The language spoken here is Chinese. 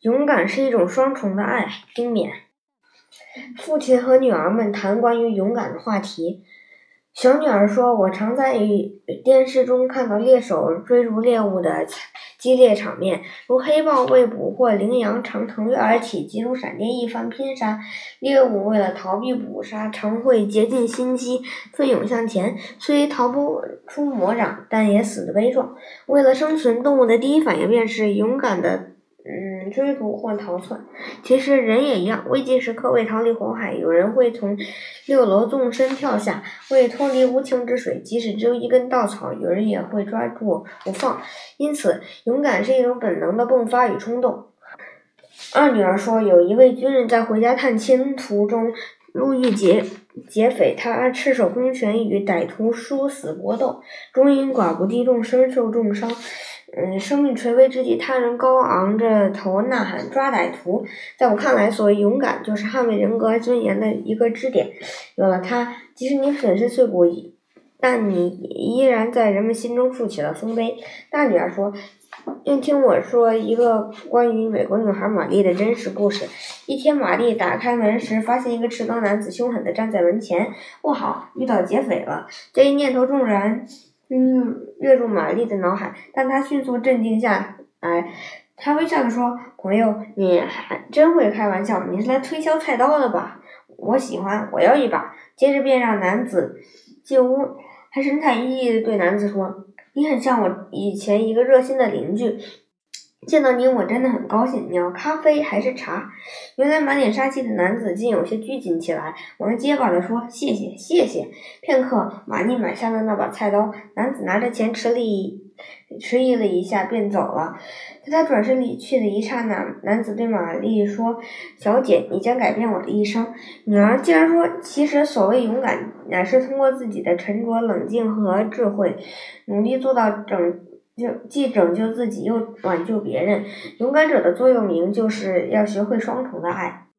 勇敢是一种双重的爱。丁勉。父亲和女儿们谈关于勇敢的话题。小女儿说：“我常在电视中看到猎手追逐猎物的激烈场面，如黑豹为捕获羚羊，常腾跃而起，急如闪电一番拼杀。猎物为了逃避捕杀，常会竭尽心机奋勇向前，虽逃不出魔掌，但也死得悲壮。为了生存，动物的第一反应便是勇敢的。”嗯，追逐或逃窜，其实人也一样。危急时刻，为逃离火海，有人会从六楼纵身跳下；为脱离无情之水，即使只有一根稻草，有人也会抓住不放。因此，勇敢是一种本能的迸发与冲动。二女儿说，有一位军人在回家探亲途中路遇劫劫匪，他赤手空拳与歹徒殊死搏斗，终因寡不敌众，身受重伤。嗯，生命垂危之际，他人高昂着头呐喊抓歹徒。在我看来，所谓勇敢，就是捍卫人格尊严的一个支点。有了它，即使你粉身碎骨，但你依然在人们心中竖起了丰碑。大女儿说：“愿听我说一个关于美国女孩玛丽的真实故事。一天，玛丽打开门时，发现一个持刀男子凶狠地站在门前。不好，遇到劫匪了！这一念头骤然。”嗯，跃入玛丽的脑海，但她迅速镇定下来。她微笑着说：“朋友，你还真会开玩笑，你是来推销菜刀的吧？我喜欢，我要一把。”接着便让男子进屋，还神采奕奕地对男子说：“你很像我以前一个热心的邻居。”见到你，我真的很高兴。你要咖啡还是茶？原来满脸杀气的男子竟有些拘谨起来，忙结巴地说：“谢谢，谢谢。”片刻，玛丽买下了那把菜刀。男子拿着钱，迟疑迟疑了一下，便走了。在他转身离去的一刹那，男子对玛丽说：“小姐，你将改变我的一生。”女儿竟然说：“其实，所谓勇敢，乃是通过自己的沉着冷静和智慧，努力做到整。”就既拯救自己又挽救别人，勇敢者的座右铭就是要学会双重的爱。